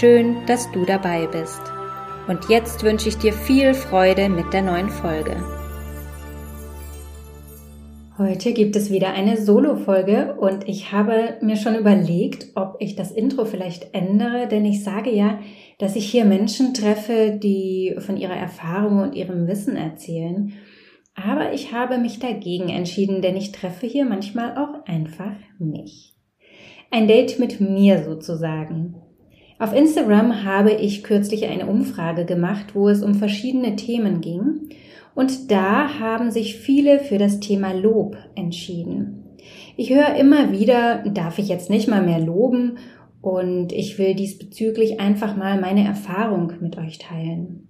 Schön, dass du dabei bist. Und jetzt wünsche ich dir viel Freude mit der neuen Folge. Heute gibt es wieder eine Solo-Folge und ich habe mir schon überlegt, ob ich das Intro vielleicht ändere, denn ich sage ja, dass ich hier Menschen treffe, die von ihrer Erfahrung und ihrem Wissen erzählen. Aber ich habe mich dagegen entschieden, denn ich treffe hier manchmal auch einfach mich. Ein Date mit mir sozusagen. Auf Instagram habe ich kürzlich eine Umfrage gemacht, wo es um verschiedene Themen ging. Und da haben sich viele für das Thema Lob entschieden. Ich höre immer wieder, darf ich jetzt nicht mal mehr loben? Und ich will diesbezüglich einfach mal meine Erfahrung mit euch teilen.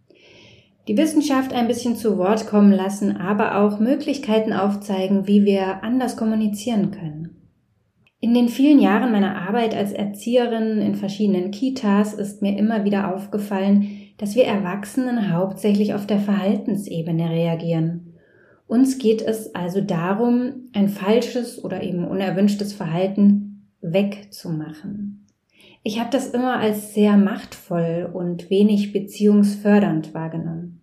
Die Wissenschaft ein bisschen zu Wort kommen lassen, aber auch Möglichkeiten aufzeigen, wie wir anders kommunizieren können. In den vielen Jahren meiner Arbeit als Erzieherin in verschiedenen Kitas ist mir immer wieder aufgefallen, dass wir Erwachsenen hauptsächlich auf der Verhaltensebene reagieren. Uns geht es also darum, ein falsches oder eben unerwünschtes Verhalten wegzumachen. Ich habe das immer als sehr machtvoll und wenig beziehungsfördernd wahrgenommen.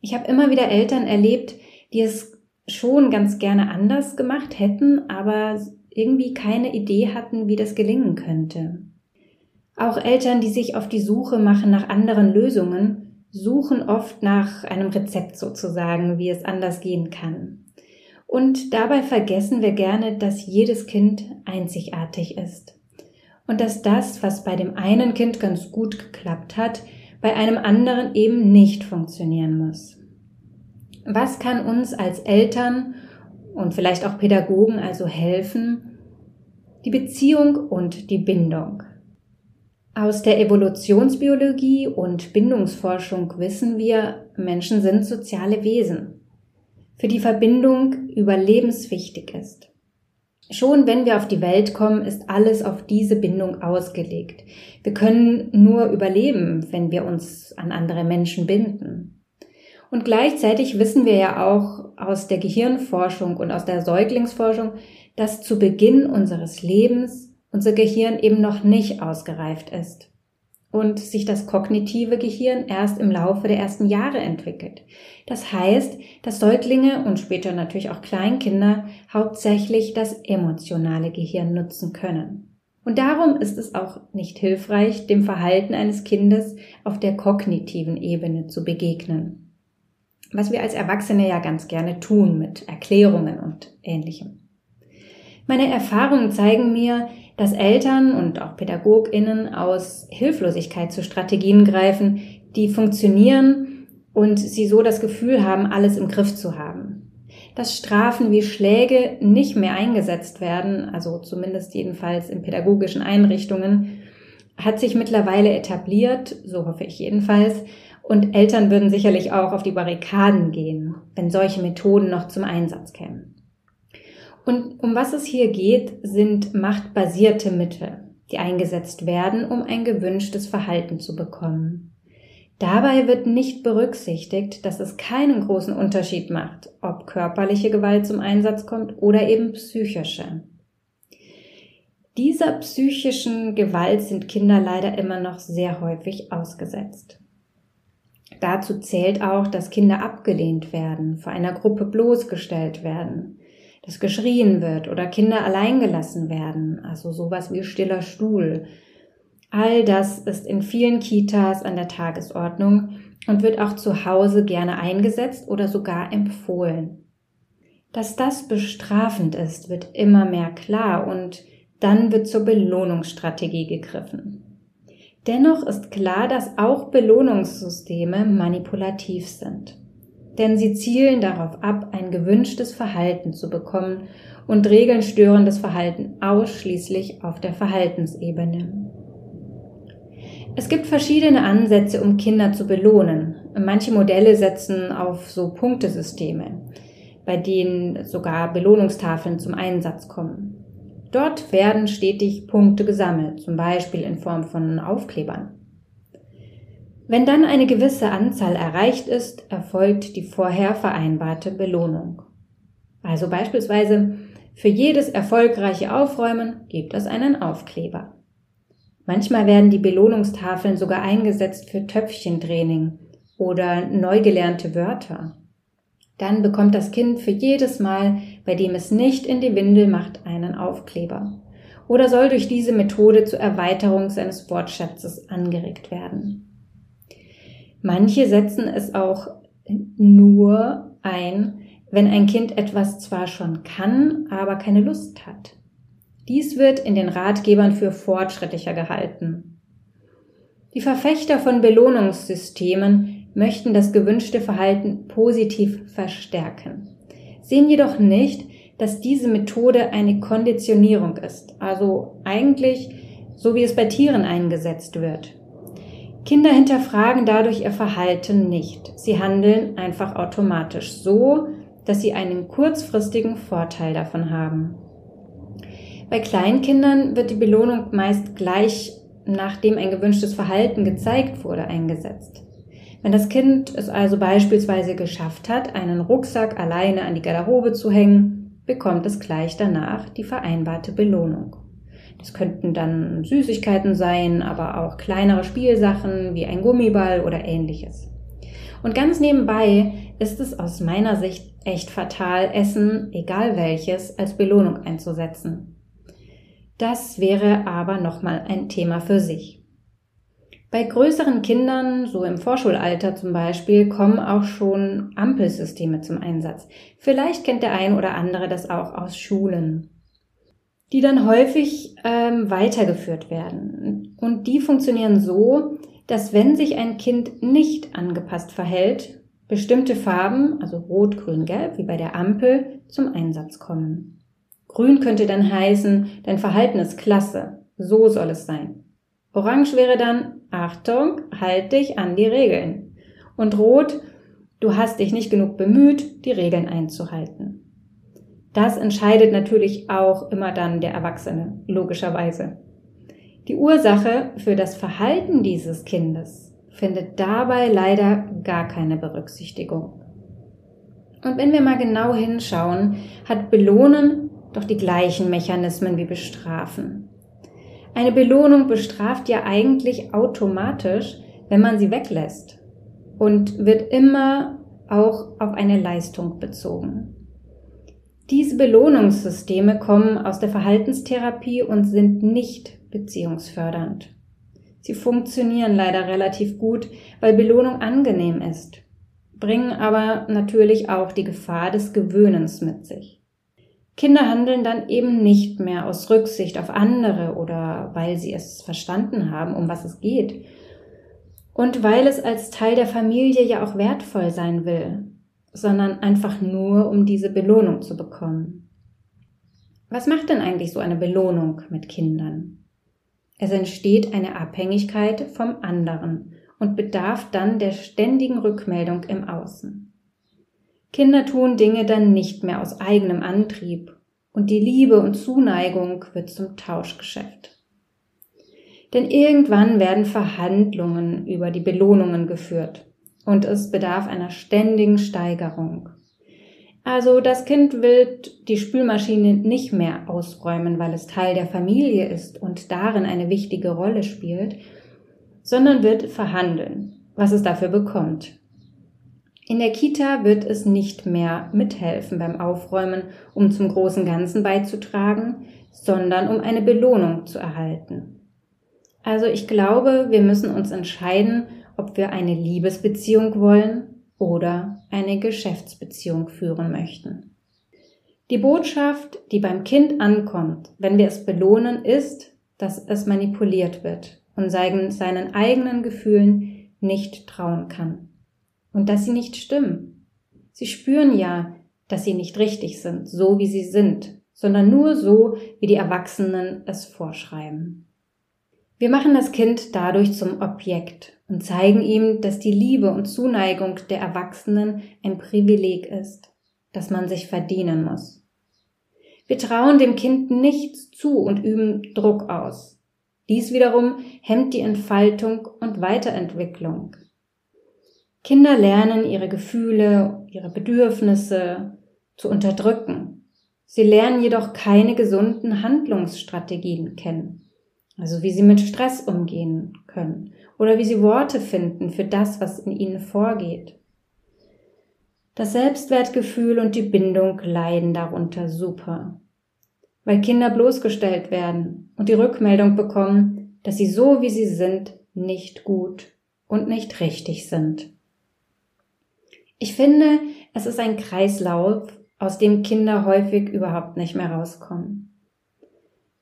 Ich habe immer wieder Eltern erlebt, die es schon ganz gerne anders gemacht hätten, aber irgendwie keine Idee hatten, wie das gelingen könnte. Auch Eltern, die sich auf die Suche machen nach anderen Lösungen, suchen oft nach einem Rezept sozusagen, wie es anders gehen kann. Und dabei vergessen wir gerne, dass jedes Kind einzigartig ist. Und dass das, was bei dem einen Kind ganz gut geklappt hat, bei einem anderen eben nicht funktionieren muss. Was kann uns als Eltern und vielleicht auch Pädagogen also helfen, die Beziehung und die Bindung. Aus der Evolutionsbiologie und Bindungsforschung wissen wir, Menschen sind soziale Wesen, für die Verbindung überlebenswichtig ist. Schon wenn wir auf die Welt kommen, ist alles auf diese Bindung ausgelegt. Wir können nur überleben, wenn wir uns an andere Menschen binden. Und gleichzeitig wissen wir ja auch aus der Gehirnforschung und aus der Säuglingsforschung, dass zu Beginn unseres Lebens unser Gehirn eben noch nicht ausgereift ist und sich das kognitive Gehirn erst im Laufe der ersten Jahre entwickelt. Das heißt, dass Säuglinge und später natürlich auch Kleinkinder hauptsächlich das emotionale Gehirn nutzen können. Und darum ist es auch nicht hilfreich, dem Verhalten eines Kindes auf der kognitiven Ebene zu begegnen was wir als Erwachsene ja ganz gerne tun mit Erklärungen und ähnlichem. Meine Erfahrungen zeigen mir, dass Eltern und auch Pädagoginnen aus Hilflosigkeit zu Strategien greifen, die funktionieren und sie so das Gefühl haben, alles im Griff zu haben. Dass Strafen wie Schläge nicht mehr eingesetzt werden, also zumindest jedenfalls in pädagogischen Einrichtungen, hat sich mittlerweile etabliert, so hoffe ich jedenfalls, und Eltern würden sicherlich auch auf die Barrikaden gehen, wenn solche Methoden noch zum Einsatz kämen. Und um was es hier geht, sind machtbasierte Mittel, die eingesetzt werden, um ein gewünschtes Verhalten zu bekommen. Dabei wird nicht berücksichtigt, dass es keinen großen Unterschied macht, ob körperliche Gewalt zum Einsatz kommt oder eben psychische. Dieser psychischen Gewalt sind Kinder leider immer noch sehr häufig ausgesetzt. Dazu zählt auch, dass Kinder abgelehnt werden, vor einer Gruppe bloßgestellt werden, dass geschrien wird oder Kinder alleingelassen werden, also sowas wie stiller Stuhl. All das ist in vielen Kitas an der Tagesordnung und wird auch zu Hause gerne eingesetzt oder sogar empfohlen. Dass das bestrafend ist, wird immer mehr klar und dann wird zur Belohnungsstrategie gegriffen. Dennoch ist klar, dass auch Belohnungssysteme manipulativ sind. Denn sie zielen darauf ab, ein gewünschtes Verhalten zu bekommen und regeln störendes Verhalten ausschließlich auf der Verhaltensebene. Es gibt verschiedene Ansätze, um Kinder zu belohnen. Manche Modelle setzen auf so Punktesysteme, bei denen sogar Belohnungstafeln zum Einsatz kommen. Dort werden stetig Punkte gesammelt, zum Beispiel in Form von Aufklebern. Wenn dann eine gewisse Anzahl erreicht ist, erfolgt die vorher vereinbarte Belohnung. Also beispielsweise für jedes erfolgreiche Aufräumen gibt es einen Aufkleber. Manchmal werden die Belohnungstafeln sogar eingesetzt für Töpfchentraining oder neu gelernte Wörter. Dann bekommt das Kind für jedes Mal, bei dem es nicht in die Windel macht, einen Aufkleber oder soll durch diese Methode zur Erweiterung seines Wortschatzes angeregt werden. Manche setzen es auch nur ein, wenn ein Kind etwas zwar schon kann, aber keine Lust hat. Dies wird in den Ratgebern für fortschrittlicher gehalten. Die Verfechter von Belohnungssystemen möchten das gewünschte Verhalten positiv verstärken, sehen jedoch nicht, dass diese Methode eine Konditionierung ist, also eigentlich so wie es bei Tieren eingesetzt wird. Kinder hinterfragen dadurch ihr Verhalten nicht. Sie handeln einfach automatisch so, dass sie einen kurzfristigen Vorteil davon haben. Bei Kleinkindern wird die Belohnung meist gleich nachdem ein gewünschtes Verhalten gezeigt wurde eingesetzt. Wenn das Kind es also beispielsweise geschafft hat, einen Rucksack alleine an die Garderobe zu hängen, bekommt es gleich danach die vereinbarte Belohnung. Das könnten dann Süßigkeiten sein, aber auch kleinere Spielsachen wie ein Gummiball oder ähnliches. Und ganz nebenbei ist es aus meiner Sicht echt fatal, Essen, egal welches, als Belohnung einzusetzen. Das wäre aber nochmal ein Thema für sich. Bei größeren Kindern, so im Vorschulalter zum Beispiel, kommen auch schon Ampelsysteme zum Einsatz. Vielleicht kennt der ein oder andere das auch aus Schulen die dann häufig ähm, weitergeführt werden. Und die funktionieren so, dass wenn sich ein Kind nicht angepasst verhält, bestimmte Farben, also rot, grün, gelb, wie bei der Ampel, zum Einsatz kommen. Grün könnte dann heißen, dein Verhalten ist klasse, so soll es sein. Orange wäre dann, Achtung, halt dich an die Regeln. Und rot, du hast dich nicht genug bemüht, die Regeln einzuhalten. Das entscheidet natürlich auch immer dann der Erwachsene, logischerweise. Die Ursache für das Verhalten dieses Kindes findet dabei leider gar keine Berücksichtigung. Und wenn wir mal genau hinschauen, hat Belohnen doch die gleichen Mechanismen wie Bestrafen. Eine Belohnung bestraft ja eigentlich automatisch, wenn man sie weglässt und wird immer auch auf eine Leistung bezogen. Diese Belohnungssysteme kommen aus der Verhaltenstherapie und sind nicht beziehungsfördernd. Sie funktionieren leider relativ gut, weil Belohnung angenehm ist, bringen aber natürlich auch die Gefahr des Gewöhnens mit sich. Kinder handeln dann eben nicht mehr aus Rücksicht auf andere oder weil sie es verstanden haben, um was es geht. Und weil es als Teil der Familie ja auch wertvoll sein will, sondern einfach nur, um diese Belohnung zu bekommen. Was macht denn eigentlich so eine Belohnung mit Kindern? Es entsteht eine Abhängigkeit vom anderen und bedarf dann der ständigen Rückmeldung im Außen. Kinder tun Dinge dann nicht mehr aus eigenem Antrieb und die Liebe und Zuneigung wird zum Tauschgeschäft. Denn irgendwann werden Verhandlungen über die Belohnungen geführt und es bedarf einer ständigen Steigerung. Also das Kind will die Spülmaschine nicht mehr ausräumen, weil es Teil der Familie ist und darin eine wichtige Rolle spielt, sondern wird verhandeln, was es dafür bekommt. In der Kita wird es nicht mehr mithelfen beim Aufräumen, um zum großen Ganzen beizutragen, sondern um eine Belohnung zu erhalten. Also ich glaube, wir müssen uns entscheiden, ob wir eine Liebesbeziehung wollen oder eine Geschäftsbeziehung führen möchten. Die Botschaft, die beim Kind ankommt, wenn wir es belohnen, ist, dass es manipuliert wird und seinen eigenen Gefühlen nicht trauen kann. Und dass sie nicht stimmen. Sie spüren ja, dass sie nicht richtig sind, so wie sie sind, sondern nur so, wie die Erwachsenen es vorschreiben. Wir machen das Kind dadurch zum Objekt und zeigen ihm, dass die Liebe und Zuneigung der Erwachsenen ein Privileg ist, das man sich verdienen muss. Wir trauen dem Kind nichts zu und üben Druck aus. Dies wiederum hemmt die Entfaltung und Weiterentwicklung. Kinder lernen ihre Gefühle, ihre Bedürfnisse zu unterdrücken. Sie lernen jedoch keine gesunden Handlungsstrategien kennen. Also wie sie mit Stress umgehen können oder wie sie Worte finden für das, was in ihnen vorgeht. Das Selbstwertgefühl und die Bindung leiden darunter super, weil Kinder bloßgestellt werden und die Rückmeldung bekommen, dass sie so wie sie sind nicht gut und nicht richtig sind. Ich finde, es ist ein Kreislauf, aus dem Kinder häufig überhaupt nicht mehr rauskommen.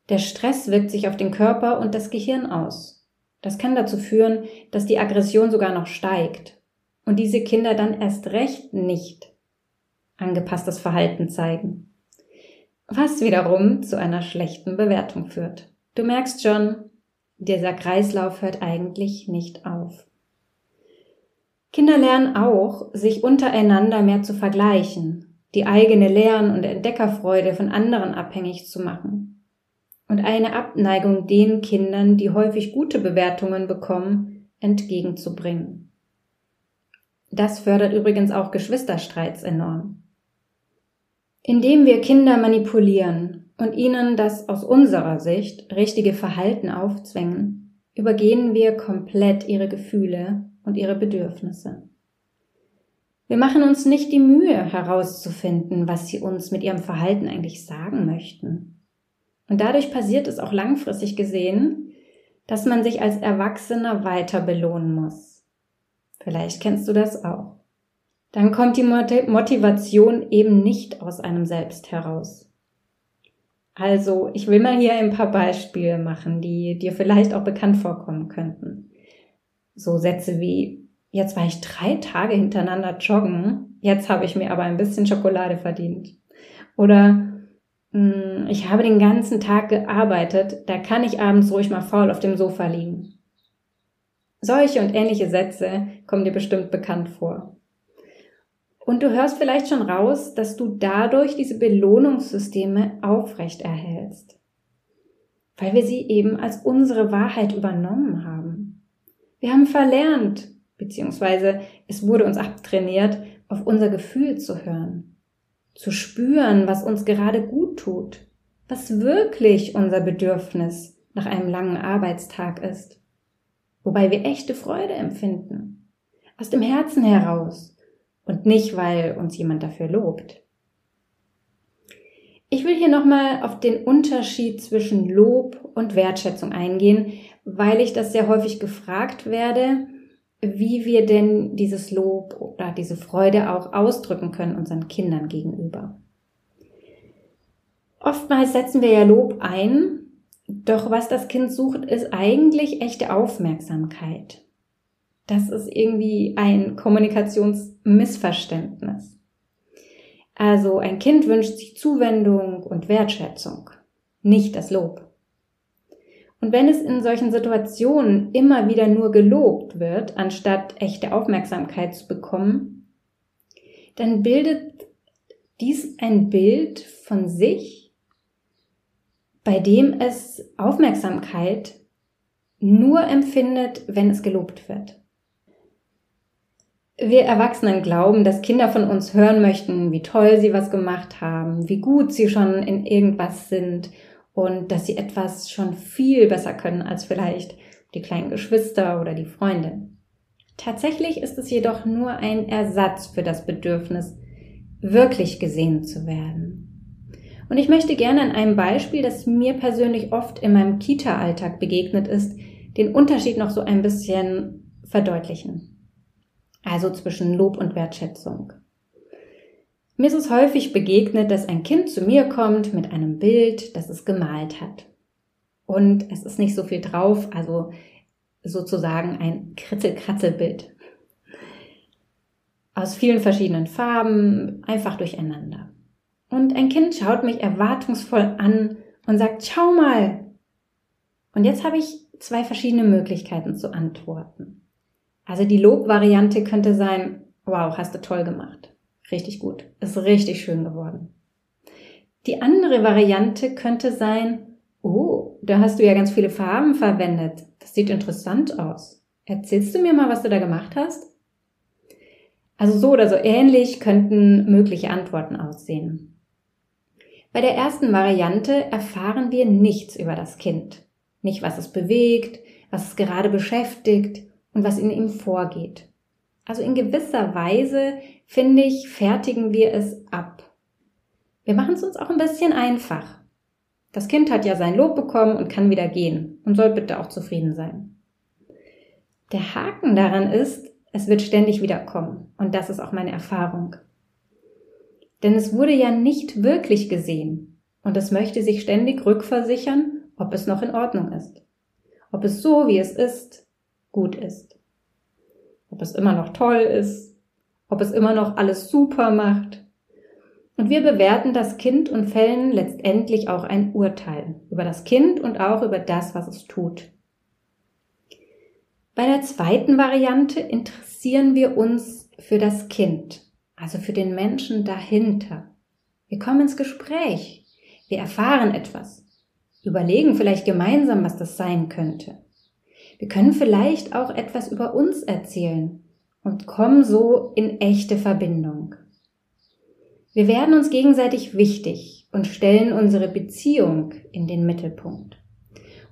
Der Stress wirkt sich auf den Körper und das Gehirn aus. Das kann dazu führen, dass die Aggression sogar noch steigt und diese Kinder dann erst recht nicht angepasstes Verhalten zeigen. Was wiederum zu einer schlechten Bewertung führt. Du merkst schon, dieser Kreislauf hört eigentlich nicht auf. Kinder lernen auch, sich untereinander mehr zu vergleichen, die eigene Lern- und Entdeckerfreude von anderen abhängig zu machen und eine Abneigung den Kindern, die häufig gute Bewertungen bekommen, entgegenzubringen. Das fördert übrigens auch Geschwisterstreits enorm. Indem wir Kinder manipulieren und ihnen das aus unserer Sicht richtige Verhalten aufzwängen, übergehen wir komplett ihre Gefühle und ihre Bedürfnisse. Wir machen uns nicht die Mühe herauszufinden, was sie uns mit ihrem Verhalten eigentlich sagen möchten. Und dadurch passiert es auch langfristig gesehen, dass man sich als Erwachsener weiter belohnen muss. Vielleicht kennst du das auch. Dann kommt die Motivation eben nicht aus einem selbst heraus. Also, ich will mal hier ein paar Beispiele machen, die dir vielleicht auch bekannt vorkommen könnten. So Sätze wie, jetzt war ich drei Tage hintereinander joggen, jetzt habe ich mir aber ein bisschen Schokolade verdient. Oder ich habe den ganzen Tag gearbeitet, da kann ich abends ruhig mal faul auf dem Sofa liegen. Solche und ähnliche Sätze kommen dir bestimmt bekannt vor. Und du hörst vielleicht schon raus, dass du dadurch diese Belohnungssysteme aufrecht erhältst, weil wir sie eben als unsere Wahrheit übernommen haben. Wir haben verlernt, beziehungsweise es wurde uns abtrainiert, auf unser Gefühl zu hören zu spüren, was uns gerade gut tut, was wirklich unser Bedürfnis nach einem langen Arbeitstag ist, wobei wir echte Freude empfinden, aus dem Herzen heraus und nicht, weil uns jemand dafür lobt. Ich will hier nochmal auf den Unterschied zwischen Lob und Wertschätzung eingehen, weil ich das sehr häufig gefragt werde wie wir denn dieses Lob oder diese Freude auch ausdrücken können unseren Kindern gegenüber. Oftmals setzen wir ja Lob ein, doch was das Kind sucht, ist eigentlich echte Aufmerksamkeit. Das ist irgendwie ein Kommunikationsmissverständnis. Also ein Kind wünscht sich Zuwendung und Wertschätzung, nicht das Lob. Und wenn es in solchen Situationen immer wieder nur gelobt wird, anstatt echte Aufmerksamkeit zu bekommen, dann bildet dies ein Bild von sich, bei dem es Aufmerksamkeit nur empfindet, wenn es gelobt wird. Wir Erwachsenen glauben, dass Kinder von uns hören möchten, wie toll sie was gemacht haben, wie gut sie schon in irgendwas sind und dass sie etwas schon viel besser können als vielleicht die kleinen Geschwister oder die Freundin. Tatsächlich ist es jedoch nur ein Ersatz für das Bedürfnis, wirklich gesehen zu werden. Und ich möchte gerne an einem Beispiel, das mir persönlich oft in meinem Kita-Alltag begegnet ist, den Unterschied noch so ein bisschen verdeutlichen. Also zwischen Lob und Wertschätzung. Mir ist es häufig begegnet, dass ein Kind zu mir kommt mit einem Bild, das es gemalt hat. Und es ist nicht so viel drauf, also sozusagen ein Kritzel-Kratzel-Bild. Aus vielen verschiedenen Farben, einfach durcheinander. Und ein Kind schaut mich erwartungsvoll an und sagt, schau mal. Und jetzt habe ich zwei verschiedene Möglichkeiten zu antworten. Also die Lobvariante könnte sein, wow, hast du toll gemacht. Richtig gut. Ist richtig schön geworden. Die andere Variante könnte sein, oh, da hast du ja ganz viele Farben verwendet. Das sieht interessant aus. Erzählst du mir mal, was du da gemacht hast? Also so oder so ähnlich könnten mögliche Antworten aussehen. Bei der ersten Variante erfahren wir nichts über das Kind. Nicht, was es bewegt, was es gerade beschäftigt und was in ihm vorgeht. Also in gewisser Weise, finde ich, fertigen wir es ab. Wir machen es uns auch ein bisschen einfach. Das Kind hat ja sein Lob bekommen und kann wieder gehen und soll bitte auch zufrieden sein. Der Haken daran ist, es wird ständig wiederkommen. Und das ist auch meine Erfahrung. Denn es wurde ja nicht wirklich gesehen. Und es möchte sich ständig rückversichern, ob es noch in Ordnung ist. Ob es so, wie es ist, gut ist. Ob es immer noch toll ist. Ob es immer noch alles super macht. Und wir bewerten das Kind und fällen letztendlich auch ein Urteil über das Kind und auch über das, was es tut. Bei der zweiten Variante interessieren wir uns für das Kind, also für den Menschen dahinter. Wir kommen ins Gespräch. Wir erfahren etwas. Überlegen vielleicht gemeinsam, was das sein könnte. Wir können vielleicht auch etwas über uns erzählen und kommen so in echte Verbindung. Wir werden uns gegenseitig wichtig und stellen unsere Beziehung in den Mittelpunkt.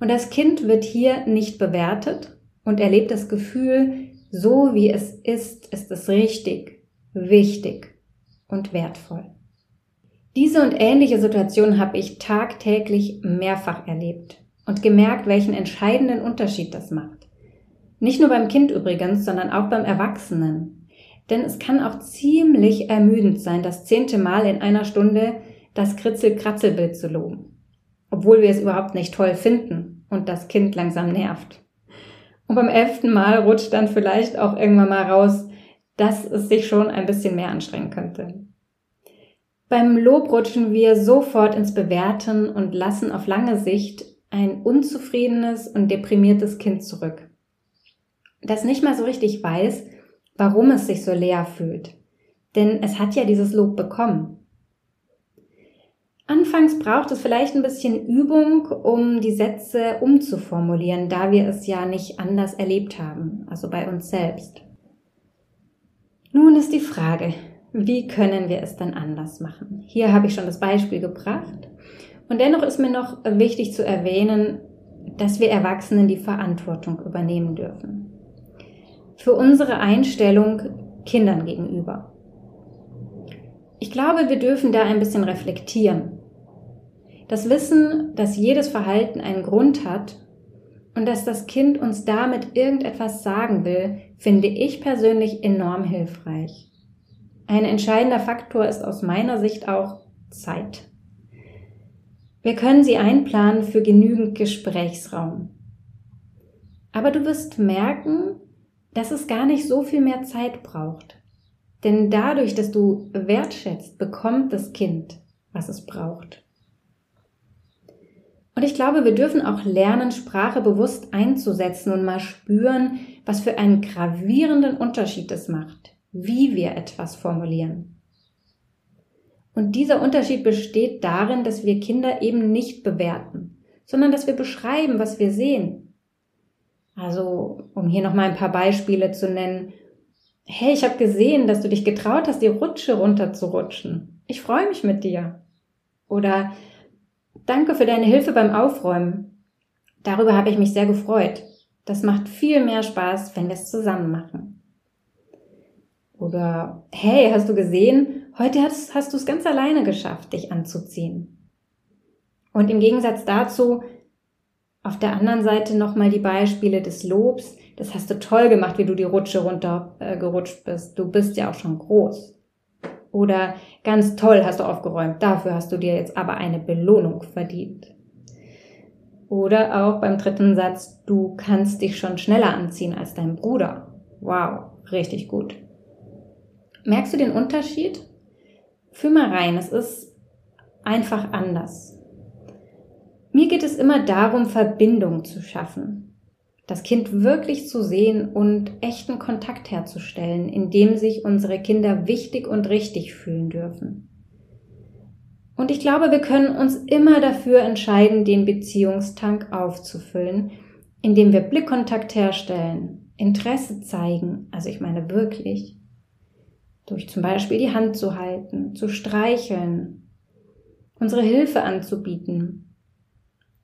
Und das Kind wird hier nicht bewertet, und erlebt das Gefühl, so wie es ist, ist es richtig, wichtig und wertvoll. Diese und ähnliche Situationen habe ich tagtäglich mehrfach erlebt und gemerkt, welchen entscheidenden Unterschied das macht. Nicht nur beim Kind übrigens, sondern auch beim Erwachsenen. Denn es kann auch ziemlich ermüdend sein, das zehnte Mal in einer Stunde das Kritzel-Kratzelbild zu loben. Obwohl wir es überhaupt nicht toll finden und das Kind langsam nervt. Und beim elften Mal rutscht dann vielleicht auch irgendwann mal raus, dass es sich schon ein bisschen mehr anstrengen könnte. Beim Lob rutschen wir sofort ins Bewerten und lassen auf lange Sicht ein unzufriedenes und deprimiertes Kind zurück, das nicht mal so richtig weiß, warum es sich so leer fühlt. Denn es hat ja dieses Lob bekommen. Anfangs braucht es vielleicht ein bisschen Übung, um die Sätze umzuformulieren, da wir es ja nicht anders erlebt haben, also bei uns selbst. Nun ist die Frage, wie können wir es dann anders machen? Hier habe ich schon das Beispiel gebracht. Und dennoch ist mir noch wichtig zu erwähnen, dass wir Erwachsenen die Verantwortung übernehmen dürfen. Für unsere Einstellung Kindern gegenüber. Ich glaube, wir dürfen da ein bisschen reflektieren. Das Wissen, dass jedes Verhalten einen Grund hat und dass das Kind uns damit irgendetwas sagen will, finde ich persönlich enorm hilfreich. Ein entscheidender Faktor ist aus meiner Sicht auch Zeit. Wir können sie einplanen für genügend Gesprächsraum. Aber du wirst merken, dass es gar nicht so viel mehr Zeit braucht. Denn dadurch, dass du wertschätzt, bekommt das Kind, was es braucht. Und ich glaube, wir dürfen auch lernen, Sprache bewusst einzusetzen und mal spüren, was für einen gravierenden Unterschied es macht, wie wir etwas formulieren. Und dieser Unterschied besteht darin, dass wir Kinder eben nicht bewerten, sondern dass wir beschreiben, was wir sehen. Also, um hier noch mal ein paar Beispiele zu nennen. Hey, ich habe gesehen, dass du dich getraut hast, die Rutsche runterzurutschen. Ich freue mich mit dir. Oder Danke für deine Hilfe beim Aufräumen. Darüber habe ich mich sehr gefreut. Das macht viel mehr Spaß, wenn wir es zusammen machen. Oder, hey, hast du gesehen? Heute hast, hast du es ganz alleine geschafft, dich anzuziehen. Und im Gegensatz dazu, auf der anderen Seite nochmal die Beispiele des Lobs. Das hast du toll gemacht, wie du die Rutsche runtergerutscht äh, bist. Du bist ja auch schon groß. Oder ganz toll hast du aufgeräumt, dafür hast du dir jetzt aber eine Belohnung verdient. Oder auch beim dritten Satz, du kannst dich schon schneller anziehen als dein Bruder. Wow, richtig gut. Merkst du den Unterschied? Fühl mal rein, es ist einfach anders. Mir geht es immer darum, Verbindung zu schaffen. das Kind wirklich zu sehen und echten Kontakt herzustellen, in dem sich unsere Kinder wichtig und richtig fühlen dürfen. Und ich glaube, wir können uns immer dafür entscheiden, den Beziehungstank aufzufüllen, indem wir Blickkontakt herstellen, Interesse zeigen, also ich meine wirklich, durch zum Beispiel die Hand zu halten, zu streicheln, unsere Hilfe anzubieten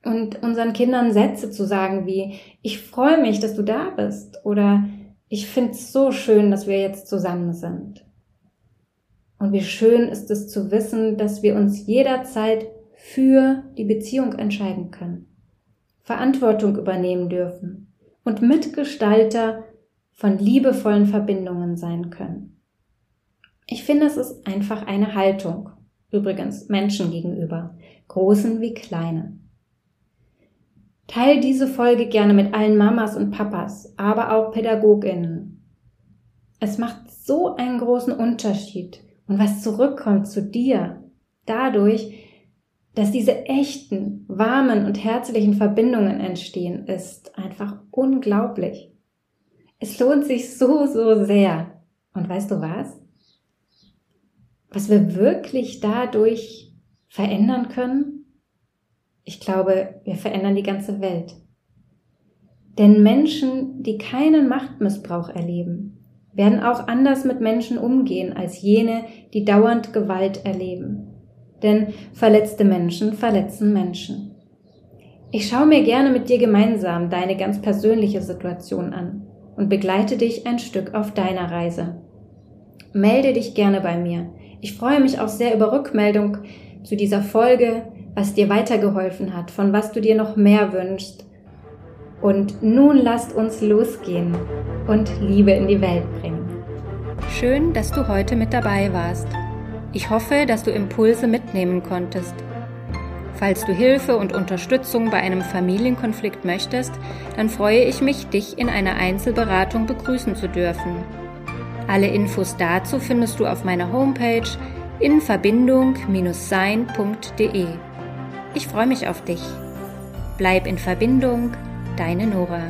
und unseren Kindern Sätze zu sagen wie, ich freue mich, dass du da bist oder ich finde es so schön, dass wir jetzt zusammen sind. Und wie schön ist es zu wissen, dass wir uns jederzeit für die Beziehung entscheiden können, Verantwortung übernehmen dürfen und Mitgestalter von liebevollen Verbindungen sein können. Ich finde, es ist einfach eine Haltung, übrigens Menschen gegenüber, großen wie kleinen. Teil diese Folge gerne mit allen Mamas und Papas, aber auch Pädagoginnen. Es macht so einen großen Unterschied, und was zurückkommt zu dir dadurch, dass diese echten, warmen und herzlichen Verbindungen entstehen, ist einfach unglaublich. Es lohnt sich so, so sehr. Und weißt du was? Was wir wirklich dadurch verändern können? Ich glaube, wir verändern die ganze Welt. Denn Menschen, die keinen Machtmissbrauch erleben, werden auch anders mit Menschen umgehen als jene, die dauernd Gewalt erleben. Denn verletzte Menschen verletzen Menschen. Ich schaue mir gerne mit dir gemeinsam deine ganz persönliche Situation an und begleite dich ein Stück auf deiner Reise. Melde dich gerne bei mir. Ich freue mich auch sehr über Rückmeldung zu dieser Folge, was dir weitergeholfen hat, von was du dir noch mehr wünschst und nun lasst uns losgehen und Liebe in die Welt bringen. Schön, dass du heute mit dabei warst. Ich hoffe, dass du Impulse mitnehmen konntest. Falls du Hilfe und Unterstützung bei einem Familienkonflikt möchtest, dann freue ich mich, dich in einer Einzelberatung begrüßen zu dürfen. Alle Infos dazu findest du auf meiner Homepage in verbindung-sein.de. Ich freue mich auf dich. Bleib in Verbindung, Deine Nora.